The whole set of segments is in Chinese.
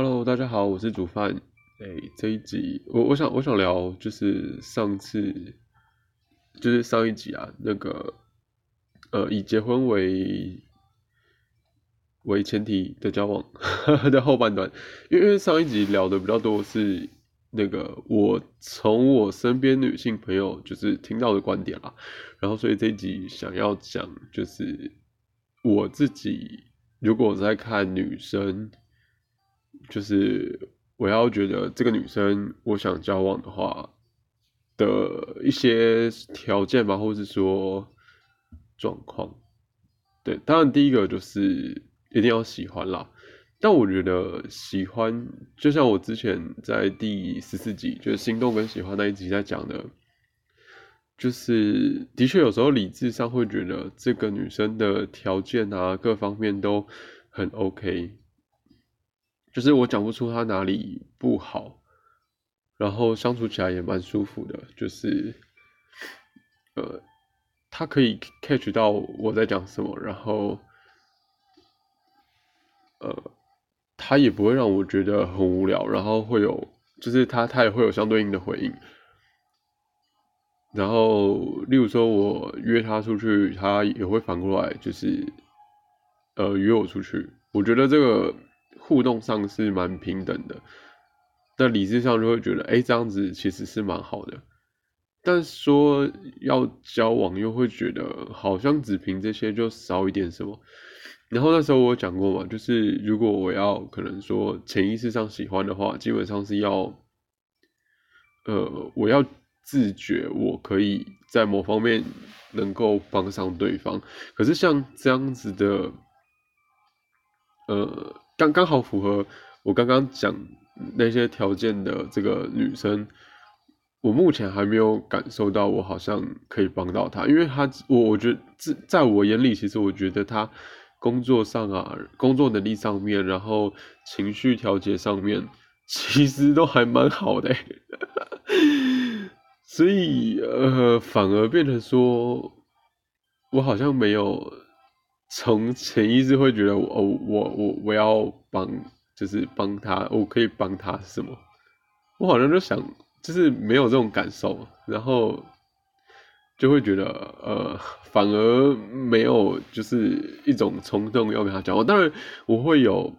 Hello，大家好，我是煮饭。哎，这一集我我想我想聊就是上次就是上一集啊，那个呃以结婚为为前提的交往 的后半段，因为上一集聊的比较多是那个我从我身边女性朋友就是听到的观点啦，然后所以这一集想要讲就是我自己如果在看女生。就是我要觉得这个女生我想交往的话的一些条件吧，或是说状况，对，当然第一个就是一定要喜欢啦。但我觉得喜欢，就像我之前在第十四集，就是心动跟喜欢那一集在讲的，就是的确有时候理智上会觉得这个女生的条件啊，各方面都很 OK。就是我讲不出他哪里不好，然后相处起来也蛮舒服的。就是，呃，他可以 catch 到我在讲什么，然后，呃，他也不会让我觉得很无聊，然后会有，就是他他也会有相对应的回应。然后，例如说我约他出去，他也会反过来，就是，呃，约我出去。我觉得这个。互动上是蛮平等的，但理智上就会觉得，哎，这样子其实是蛮好的。但说要交往，又会觉得好像只凭这些就少一点什么。然后那时候我讲过嘛，就是如果我要可能说潜意识上喜欢的话，基本上是要，呃，我要自觉我可以在某方面能够帮上对方。可是像这样子的，呃。刚刚好符合我刚刚讲那些条件的这个女生，我目前还没有感受到我好像可以帮到她，因为她我我觉得在在我眼里，其实我觉得她工作上啊，工作能力上面，然后情绪调节上面，其实都还蛮好的，所以呃，反而变成说我好像没有。从潜意识会觉得我我我我要帮就是帮他我可以帮他什么？我好像就想就是没有这种感受，然后就会觉得呃反而没有就是一种冲动要跟他讲。我当然我会有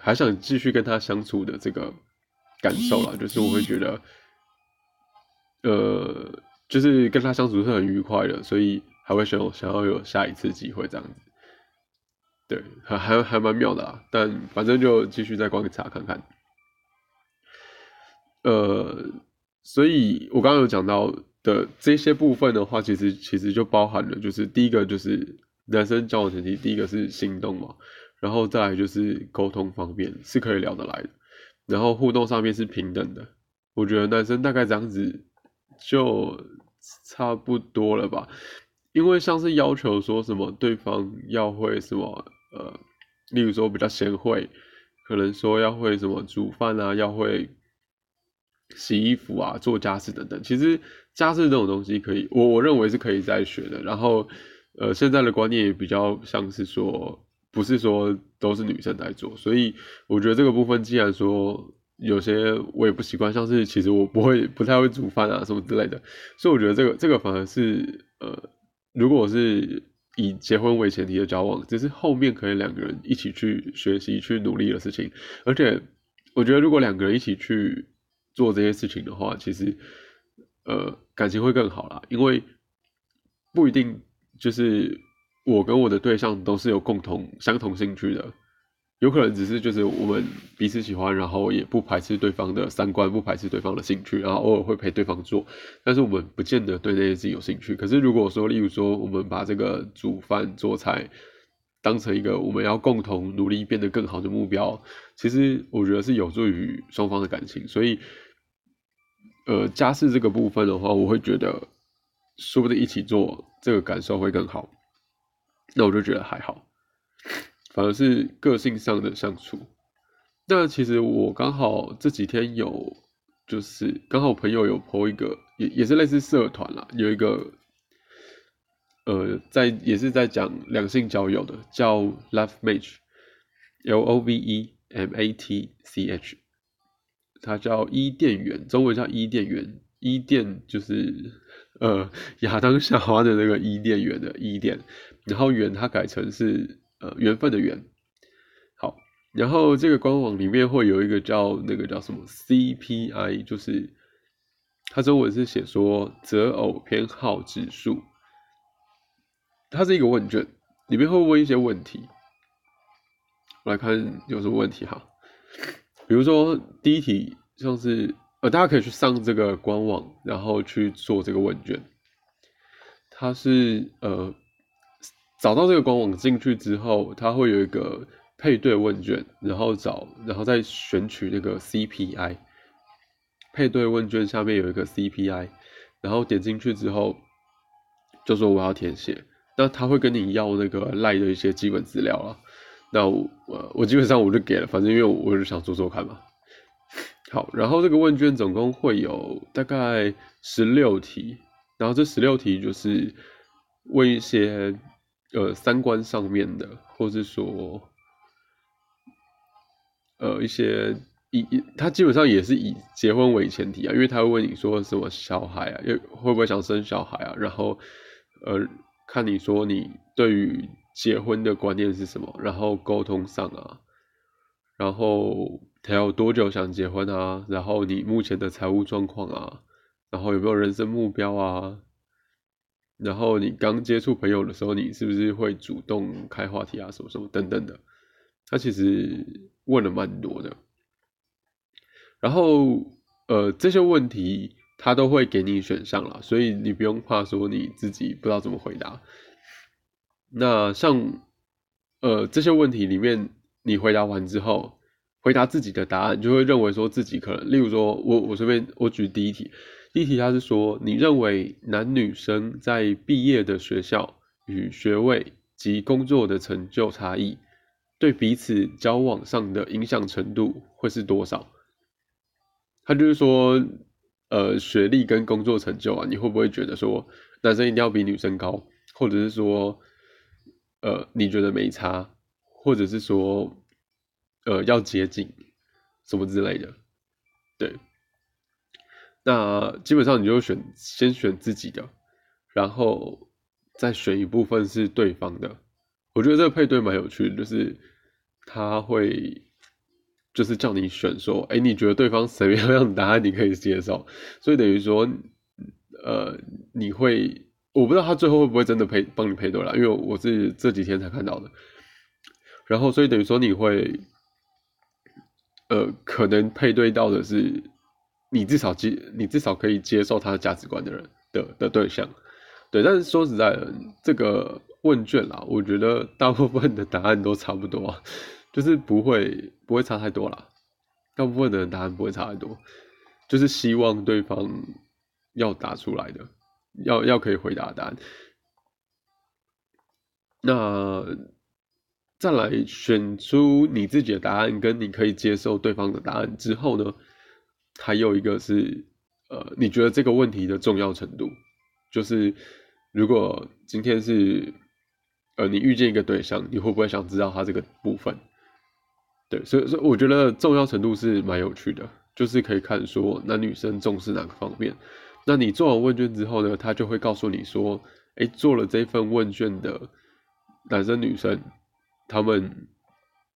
还想继续跟他相处的这个感受啦，就是我会觉得呃就是跟他相处是很愉快的，所以还会想想要有下一次机会这样子。对，还还还蛮妙的啊，但反正就继续再观察看看。呃，所以我刚刚有讲到的这些部分的话，其实其实就包含了，就是第一个就是男生交往前提，第一个是心动嘛，然后再来就是沟通方面是可以聊得来的，然后互动上面是平等的。我觉得男生大概这样子就差不多了吧，因为像是要求说什么对方要会什么。例如说比较贤惠，可能说要会什么煮饭啊，要会洗衣服啊，做家事等等。其实家事这种东西可以，我我认为是可以再学的。然后，呃，现在的观念也比较像是说，不是说都是女生在做。所以我觉得这个部分，既然说有些我也不习惯，像是其实我不会不太会煮饭啊什么之类的。所以我觉得这个这个反而是呃，如果是。以结婚为前提的交往，只是后面可以两个人一起去学习、去努力的事情。而且，我觉得如果两个人一起去做这些事情的话，其实，呃，感情会更好啦。因为不一定就是我跟我的对象都是有共同、相同兴趣的。有可能只是就是我们彼此喜欢，然后也不排斥对方的三观，不排斥对方的兴趣，然后偶尔会陪对方做，但是我们不见得对那件事情有兴趣。可是如果说，例如说，我们把这个煮饭做菜当成一个我们要共同努力变得更好的目标，其实我觉得是有助于双方的感情。所以，呃，家事这个部分的话，我会觉得说不定一起做这个感受会更好。那我就觉得还好。反而是个性上的相处。那其实我刚好这几天有，就是刚好朋友有 po 一个，也也是类似社团啦，有一个，呃，在也是在讲两性交友的，叫 Love Match，L O V E M A T C H，它叫伊甸园，中文叫伊甸园。伊甸就是呃亚当夏娃的那个伊甸园的伊甸，然后园它改成是呃缘分的缘。好，然后这个官网里面会有一个叫那个叫什么 C P I，就是它中文是写说择偶偏好指数，它是一个问卷，里面会问一些问题。我来看有什么问题哈，比如说第一题像是。呃，大家可以去上这个官网，然后去做这个问卷。它是呃，找到这个官网进去之后，它会有一个配对问卷，然后找，然后再选取那个 CPI。配对问卷下面有一个 CPI，然后点进去之后，就说我要填写。那他会跟你要那个赖的一些基本资料了。那我我基本上我就给了，反正因为我就想做做看嘛。好，然后这个问卷总共会有大概十六题，然后这十六题就是问一些呃三观上面的，或是说呃一些以他基本上也是以结婚为前提啊，因为他会问你说什么小孩啊，又会不会想生小孩啊，然后呃看你说你对于结婚的观念是什么，然后沟通上啊，然后。他有多久想结婚啊？然后你目前的财务状况啊？然后有没有人生目标啊？然后你刚接触朋友的时候，你是不是会主动开话题啊？什么什么等等的，他其实问了蛮多的。然后呃这些问题他都会给你选项了，所以你不用怕说你自己不知道怎么回答。那像呃这些问题里面，你回答完之后。回答自己的答案，就会认为说自己可能，例如说，我我随便我举第一题，第一题他是说，你认为男女生在毕业的学校与学位及工作的成就差异，对彼此交往上的影响程度会是多少？他就是说，呃，学历跟工作成就啊，你会不会觉得说，男生一定要比女生高，或者是说，呃，你觉得没差，或者是说？呃，要接近什么之类的，对。那基本上你就选先选自己的，然后再选一部分是对方的。我觉得这个配对蛮有趣的，就是他会就是叫你选说，哎，你觉得对方什么样的答案你可以接受？所以等于说，呃，你会我不知道他最后会不会真的配帮你配对了，因为我是这几天才看到的。然后，所以等于说你会。呃，可能配对到的是你至少接，你至少可以接受他的价值观的人的的对象，对。但是说实在的，这个问卷啦，我觉得大部分的答案都差不多，就是不会不会差太多啦。大部分的答案不会差太多，就是希望对方要答出来的，要要可以回答的答案。那。再来选出你自己的答案，跟你可以接受对方的答案之后呢，还有一个是，呃，你觉得这个问题的重要程度，就是如果今天是，呃，你遇见一个对象，你会不会想知道他这个部分？对，所以，所以我觉得重要程度是蛮有趣的，就是可以看说男女生重视哪个方面。那你做完问卷之后呢，他就会告诉你说，哎，做了这份问卷的男生女生。他们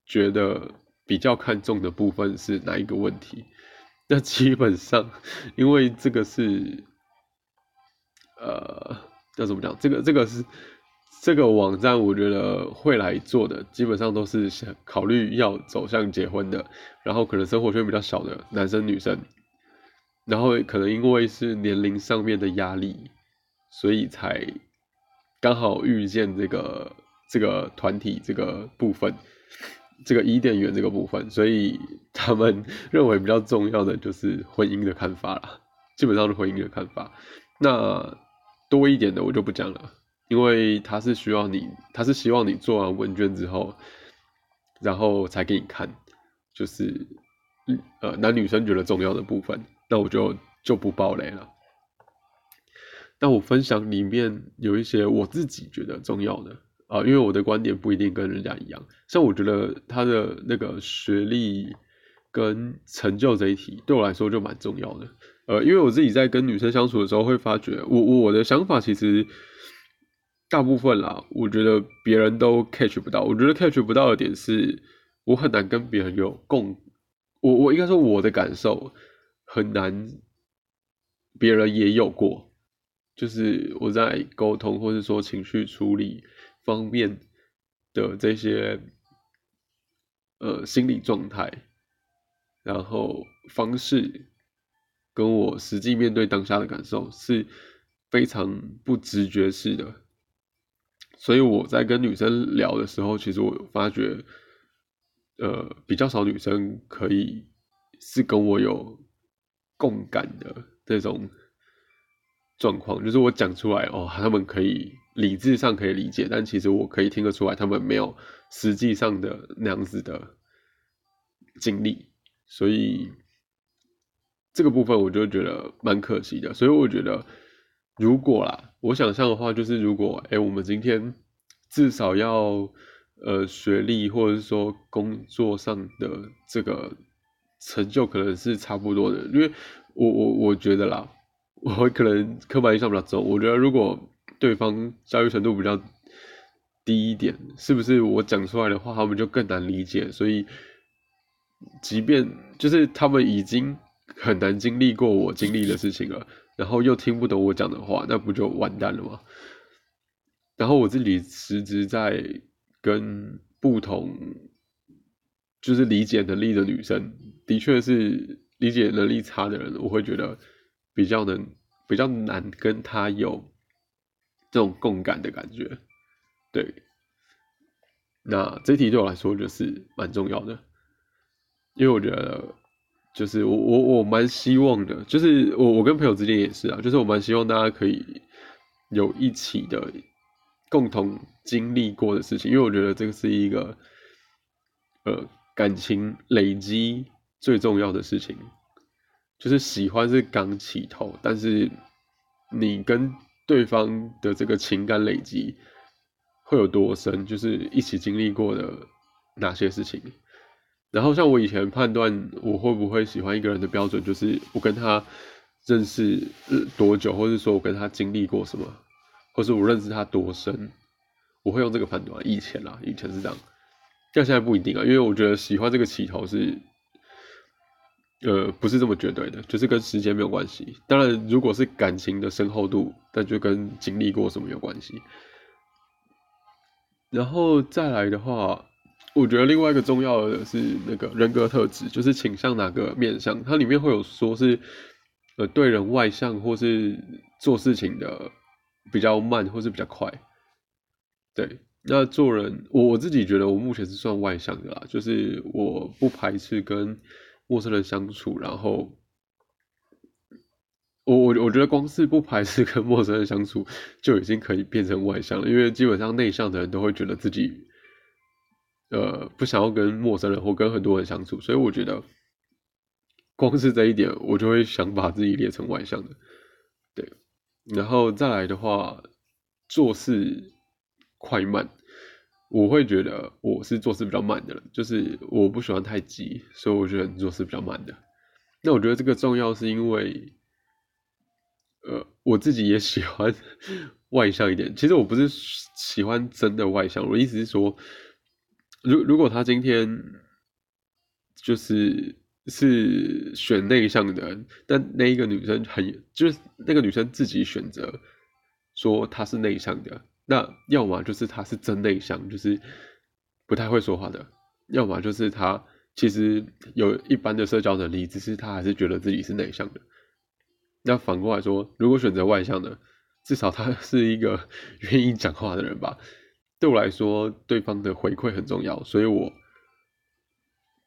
觉得比较看重的部分是哪一个问题？那基本上，因为这个是，呃，要怎么讲？这个这个是这个网站，我觉得会来做的，基本上都是想考虑要走向结婚的，然后可能生活圈比较小的男生女生，然后可能因为是年龄上面的压力，所以才刚好遇见这个。这个团体这个部分，这个伊甸园这个部分，所以他们认为比较重要的就是婚姻的看法啦，基本上是婚姻的看法。那多一点的我就不讲了，因为他是需要你，他是希望你做完问卷之后，然后才给你看，就是呃男女生觉得重要的部分，那我就就不爆雷了。那我分享里面有一些我自己觉得重要的。啊，因为我的观点不一定跟人家一样。像我觉得他的那个学历跟成就这一题，对我来说就蛮重要的。呃，因为我自己在跟女生相处的时候，会发觉我我的想法其实大部分啦，我觉得别人都 catch 不到。我觉得 catch 不到的点是，我很难跟别人有共，我我应该说我的感受很难，别人也有过，就是我在沟通或者说情绪处理方面的这些呃心理状态，然后方式。跟我实际面对当下的感受是非常不直觉式的，所以我在跟女生聊的时候，其实我发觉，呃，比较少女生可以是跟我有共感的这种状况，就是我讲出来哦，他们可以理智上可以理解，但其实我可以听得出来，他们没有实际上的那样子的经历，所以。这个部分我就觉得蛮可惜的，所以我觉得如果啦，我想象的话就是如果哎，我们今天至少要呃学历或者是说工作上的这个成就可能是差不多的，因为我我我觉得啦，我可能刻板印象比较重，我觉得如果对方教育程度比较低一点，是不是我讲出来的话他们就更难理解？所以即便就是他们已经。很难经历过我经历的事情了，然后又听不懂我讲的话，那不就完蛋了吗？然后我自己实质在跟不同就是理解能力的女生，的确是理解能力差的人，我会觉得比较能比较难跟她有这种共感的感觉。对，那这题对我来说就是蛮重要的，因为我觉得。就是我我我蛮希望的，就是我我跟朋友之间也是啊，就是我蛮希望大家可以有一起的共同经历过的事情，因为我觉得这个是一个呃感情累积最重要的事情，就是喜欢是刚起头，但是你跟对方的这个情感累积会有多深，就是一起经历过的哪些事情。然后像我以前判断我会不会喜欢一个人的标准，就是我跟他认识多久，或者说我跟他经历过什么，或是我认识他多深，我会用这个判断。以前啦，以前是这样，但现在不一定啊，因为我觉得喜欢这个起头是，呃，不是这么绝对的，就是跟时间没有关系。当然，如果是感情的深厚度，那就跟经历过什么有关系。然后再来的话。我觉得另外一个重要的是那个人格特质，就是倾向哪个面相。它里面会有说是，呃，对人外向，或是做事情的比较慢，或是比较快。对，那做人，我我自己觉得我目前是算外向的啦，就是我不排斥跟陌生人相处，然后我我我觉得光是不排斥跟陌生人相处，就已经可以变成外向了，因为基本上内向的人都会觉得自己。呃，不想要跟陌生人或跟很多人相处，所以我觉得，光是这一点，我就会想把自己列成外向的，对。然后再来的话，做事快慢，我会觉得我是做事比较慢的人，就是我不喜欢太急，所以我觉得做事比较慢的。那我觉得这个重要是因为，呃，我自己也喜欢 外向一点。其实我不是喜欢真的外向，我的意思是说。如如果他今天就是是选内向的，但那一个女生很就是那个女生自己选择说她是内向的，那要么就是她是真内向，就是不太会说话的；要么就是她其实有一般的社交能力，只是她还是觉得自己是内向的。那反过来说，如果选择外向的，至少他是一个 愿意讲话的人吧。对我来说，对方的回馈很重要，所以我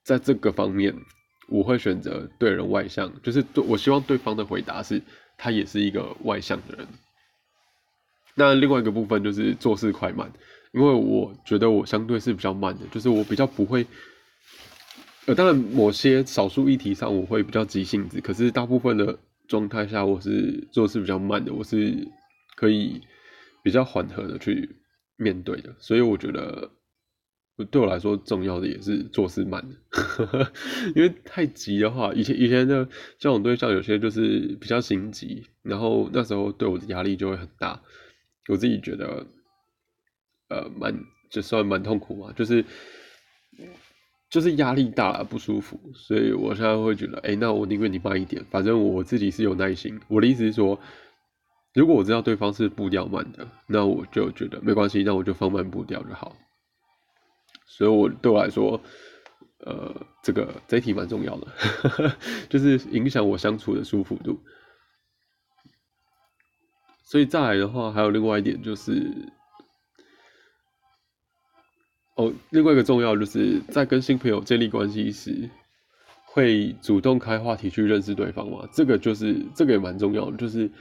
在这个方面，我会选择对人外向，就是对我希望对方的回答是他也是一个外向的人。那另外一个部分就是做事快慢，因为我觉得我相对是比较慢的，就是我比较不会，呃，当然某些少数议题上我会比较急性子，可是大部分的状态下我是做事比较慢的，我是可以比较缓和的去。面对的，所以我觉得对我来说重要的也是做事慢，因为太急的话，以前以前的交往对象有些就是比较心急，然后那时候对我的压力就会很大，我自己觉得呃蛮就算蛮痛苦嘛，就是就是压力大了不舒服，所以我现在会觉得，哎，那我宁愿你慢一点，反正我自己是有耐心。我的意思是说。如果我知道对方是步调慢的，那我就觉得没关系，那我就放慢步调就好。所以，我对我来说，呃，这个这一题蛮重要的，就是影响我相处的舒服度。所以再来的话，还有另外一点就是，哦，另外一个重要就是在跟新朋友建立关系时，会主动开话题去认识对方嘛？这个就是这个也蛮重要的，就是。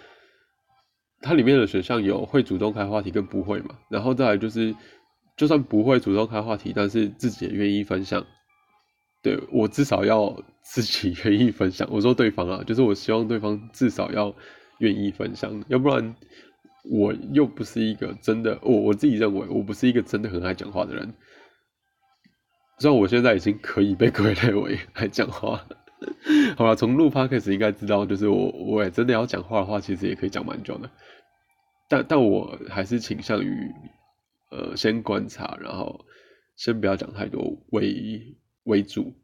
它里面的选项有会主动开话题跟不会嘛，然后再来就是，就算不会主动开话题，但是自己也愿意分享，对我至少要自己 愿意分享。我说对方啊，就是我希望对方至少要愿意分享，要不然我又不是一个真的，我我自己认为我不是一个真的很爱讲话的人。虽然我现在已经可以被 归类为爱讲话了，好了，从录 p o d c s 应该知道，就是我我也真的要讲话的话，其实也可以讲蛮久的。但但我还是倾向于，呃，先观察，然后先不要讲太多为为主。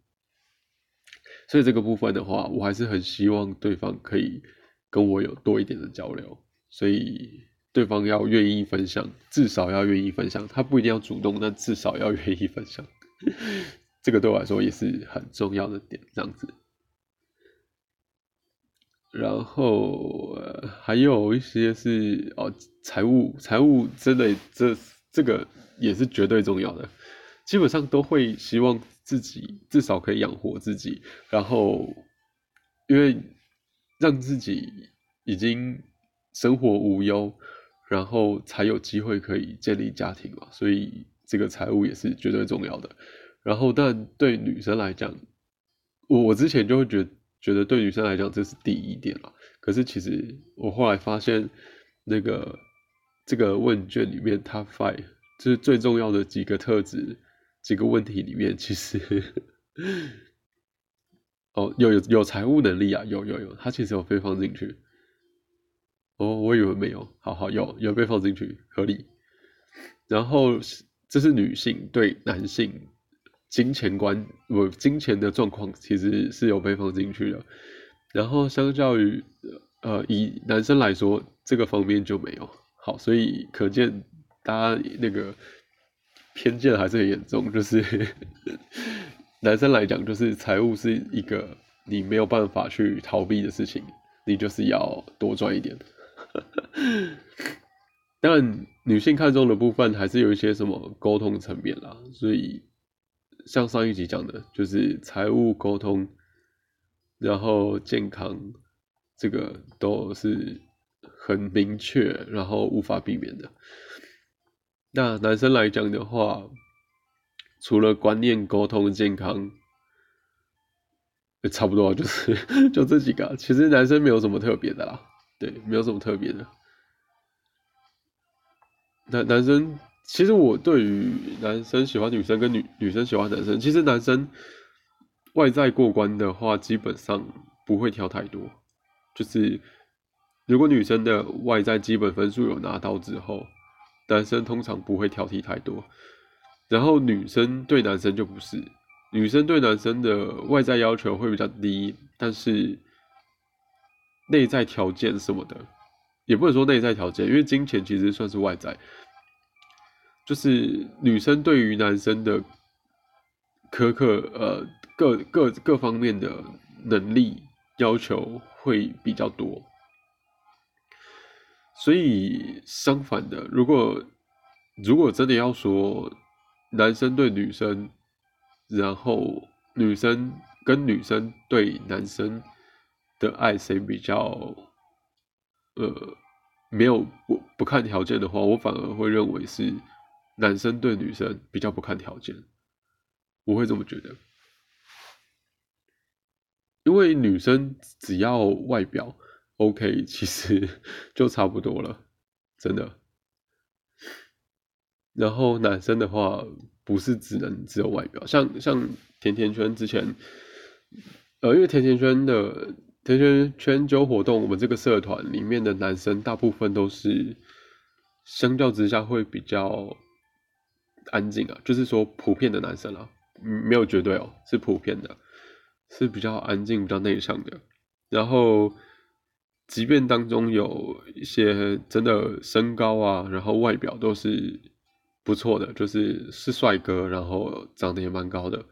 所以这个部分的话，我还是很希望对方可以跟我有多一点的交流。所以对方要愿意分享，至少要愿意分享。他不一定要主动，但至少要愿意分享。这个对我来说也是很重要的点，这样子。然后呃还有一些是哦，财务财务真的这这个也是绝对重要的，基本上都会希望自己至少可以养活自己，然后因为让自己已经生活无忧，然后才有机会可以建立家庭嘛，所以这个财务也是绝对重要的。然后但对女生来讲，我我之前就会觉得。觉得对女生来讲这是第一点了，可是其实我后来发现，那个这个问卷里面，Top Five 就是最重要的几个特质、几个问题里面，其实哦有有有财务能力啊，有有有，他其实有被放进去。哦，我以为没有，好好有有被放进去，合理。然后这是女性对男性。金钱观，不，金钱的状况其实是有被放进去的。然后相较于，呃，以男生来说，这个方面就没有。好，所以可见大家那个偏见还是很严重。就是 男生来讲，就是财务是一个你没有办法去逃避的事情，你就是要多赚一点。但，女性看重的部分还是有一些什么沟通层面啦，所以。像上一集讲的，就是财务沟通，然后健康，这个都是很明确，然后无法避免的。那男生来讲的话，除了观念、沟通、健康，也差不多就是 就这几个。其实男生没有什么特别的啦，对，没有什么特别的。男男生。其实我对于男生喜欢女生跟女女生喜欢男生，其实男生外在过关的话，基本上不会挑太多。就是如果女生的外在基本分数有拿到之后，男生通常不会挑剔太多。然后女生对男生就不是，女生对男生的外在要求会比较低，但是内在条件什么的，也不能说内在条件，因为金钱其实算是外在。就是女生对于男生的苛刻，呃，各各各方面的能力要求会比较多，所以相反的，如果如果真的要说男生对女生，然后女生跟女生对男生的爱谁比较，呃，没有不不看条件的话，我反而会认为是。男生对女生比较不看条件，我会这么觉得，因为女生只要外表 OK，其实就差不多了，真的。然后男生的话，不是只能只有外表，像像甜甜圈之前，呃，因为甜甜圈的甜甜圈酒活动，我们这个社团里面的男生大部分都是，相较之下会比较安静啊，就是说普遍的男生啊，没有绝对哦，是普遍的，是比较安静、比较内向的，然后。即便当中有一些真的身高啊，然后外表都是不错的，就是是帅哥，然后长得也蛮高的，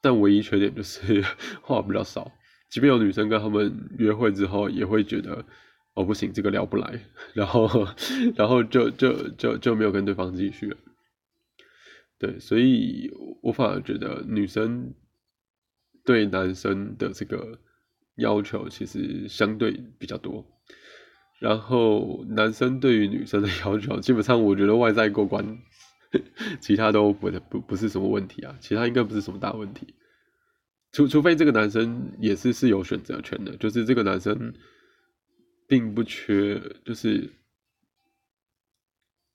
但唯一缺点就是 话比较少。即便有女生跟他们约会之后，也会觉得哦不行，这个聊不来，然后然后就就就就没有跟对方继续了。对，所以我反而觉得女生对男生的这个。要求其实相对比较多，然后男生对于女生的 要求，基本上我觉得外在过关，其他都不不不是什么问题啊，其他应该不是什么大问题，除除非这个男生也是是有选择权的，就是这个男生并不缺，就是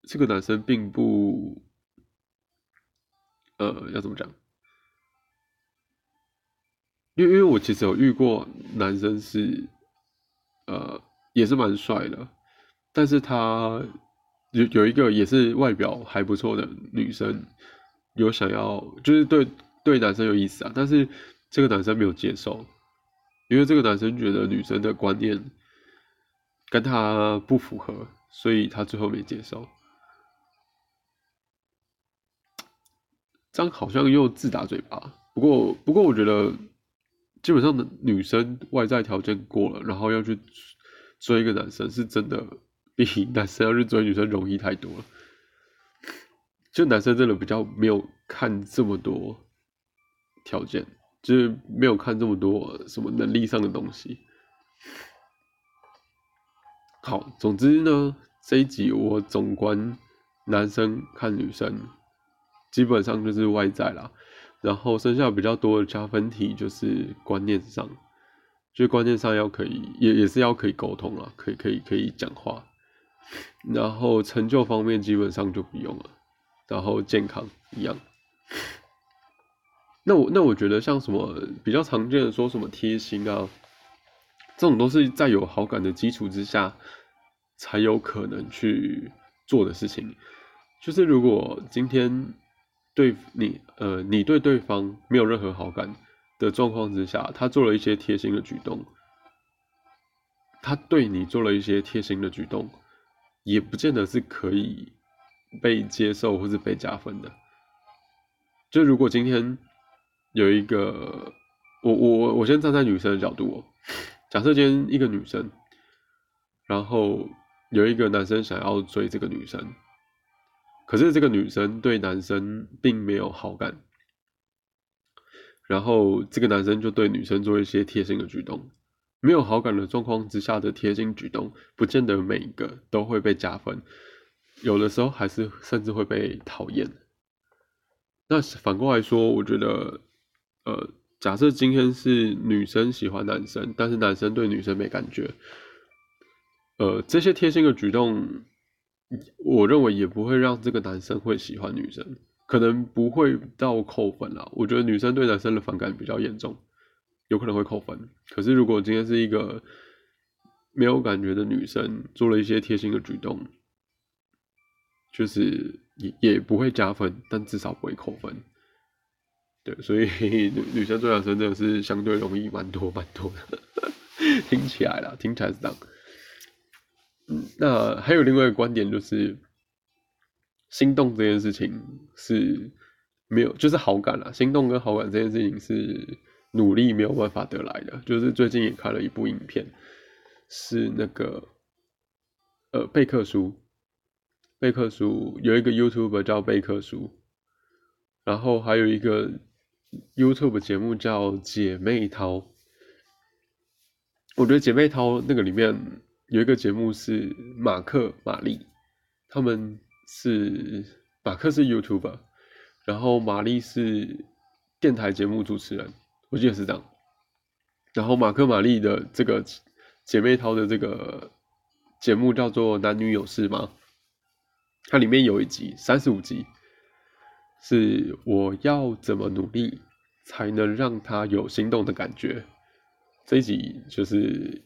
这个男生并不，呃，要怎么讲？因为因为我其实有遇过男生是，呃，也是蛮帅的，但是他有有一个也是外表还不错的女生，有想要就是对对男生有意思啊，但是这个男生没有接受，因为这个男生觉得女生的观念跟他不符合，所以他最后没接受。这样好像又自打嘴巴，不过不过我觉得。基本上的女生外在条件过了，然后要去追一个男生，是真的比男生要去追女生容易太多了。就男生真的比较没有看这么多条件，就是没有看这么多什么能力上的东西。好，总之呢，这一集我总观男生看女生，基本上就是外在啦。然后剩下比较多的加分题就是观念上，就观念上要可以，也也是要可以沟通啊，可以可以可以讲话。然后成就方面基本上就不用了，然后健康一样。那我那我觉得像什么比较常见的说什么贴心啊，这种都是在有好感的基础之下才有可能去做的事情。就是如果今天。对你，呃，你对对方没有任何好感的状况之下，他做了一些贴心的举动，他对你做了一些贴心的举动，也不见得是可以被接受或是被加分的。就如果今天有一个，我我我我先站在女生的角度哦，假设今天一个女生，然后有一个男生想要追这个女生。可是这个女生对男生并没有好感，然后这个男生就对女生做一些贴心的举动。没有好感的状况之下的贴心举动，不见得每一个都会被加分，有的时候还是甚至会被讨厌。那反过来说，我觉得，呃，假设今天是女生喜欢男生，但是男生对女生没感觉，呃，这些贴心的举动。我认为也不会让这个男生会喜欢女生，可能不会到扣分啦。我觉得女生对男生的反感比较严重，有可能会扣分。可是如果今天是一个没有感觉的女生做了一些贴心的举动，就是也也不会加分，但至少不会扣分。对，所以女女生追男生真的是相对容易蛮多蛮多的，听起来啦，听起来是这样。那还有另外一个观点就是，心动这件事情是没有，就是好感啦。心动跟好感这件事情是努力没有办法得来的。就是最近也看了一部影片，是那个呃贝克书，贝克书有一个 YouTube 叫贝克书，然后还有一个 YouTube 节目叫姐妹淘。我觉得姐妹淘那个里面。有一个节目是马克、玛丽，他们是马克是 YouTuber，然后玛丽是电台节目主持人，我记得是这样。然后马克、玛丽的这个姐妹淘的这个节目叫做《男女有事吗》？它里面有一集三十五集，是我要怎么努力才能让他有心动的感觉。这一集就是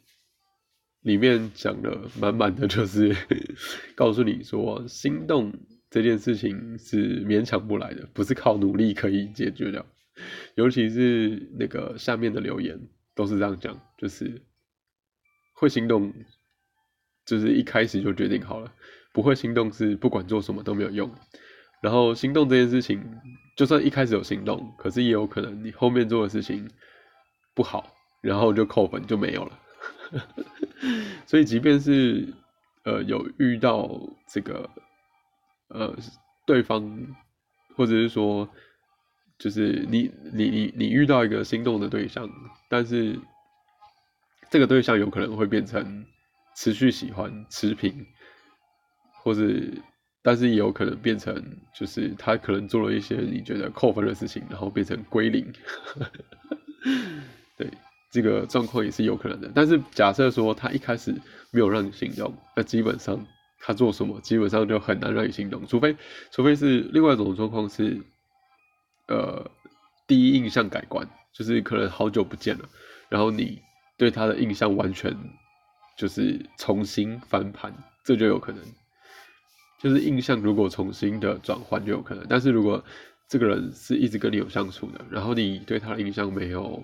里面讲的满满的，就是 告诉你说，心动这件事情是勉强不来的，不是靠努力可以解决的。尤其是那个下面的留言都是这样讲，就是会心动，就是一开始就决定好了。不会心动是不管做什么都没有用，然后心动这件事情，就算一开始有心动，可是也有可能你后面做的事情不好，然后就扣分就没有了。所以即便是呃有遇到这个呃对方，或者是说就是你你你你遇到一个心动的对象，但是这个对象有可能会变成持续喜欢持平。或者，但是也有可能变成，就是他可能做了一些你觉得扣分的事情，然后变成归零。对，这个状况也是有可能的。但是假设说他一开始没有让你心动，那基本上他做什么，基本上就很难让你心动。除非，除非是另外一种状况是，呃，第一印象改观，就是可能好久不见了，然后你对他的印象完全就是重新翻盘，这就有可能。就是印象如果重新的转换就有可能，但是如果这个人是一直跟你有相处的，然后你对他的印象没有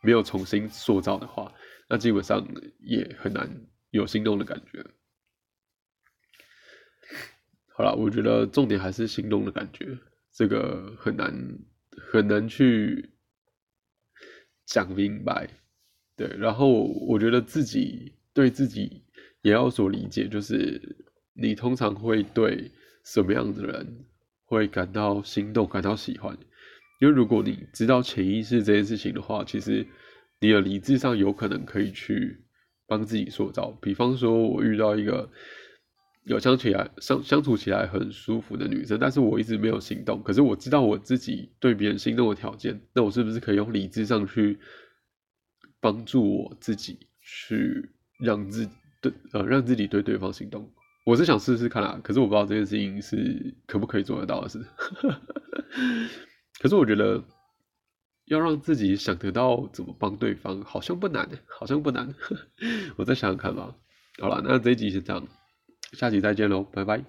没有重新塑造的话，那基本上也很难有心动的感觉。好了，我觉得重点还是心动的感觉，这个很难很难去讲明白。对，然后我觉得自己对自己也要所理解，就是。你通常会对什么样的人会感到心动、感到喜欢？因为如果你知道潜意识这件事情的话，其实你的理智上有可能可以去帮自己塑造。比方说，我遇到一个有相起来相相处起来很舒服的女生，但是我一直没有行动。可是我知道我自己对别人心动的条件，那我是不是可以用理智上去帮助我自己，去让自对呃让自己对对方心动？我是想试试看啊，可是我不知道这件事情是可不可以做得到的事。可是我觉得要让自己想得到怎么帮对方，好像不难，好像不难。我再想想看吧。好了，那这一集先这样，下集再见喽，拜拜。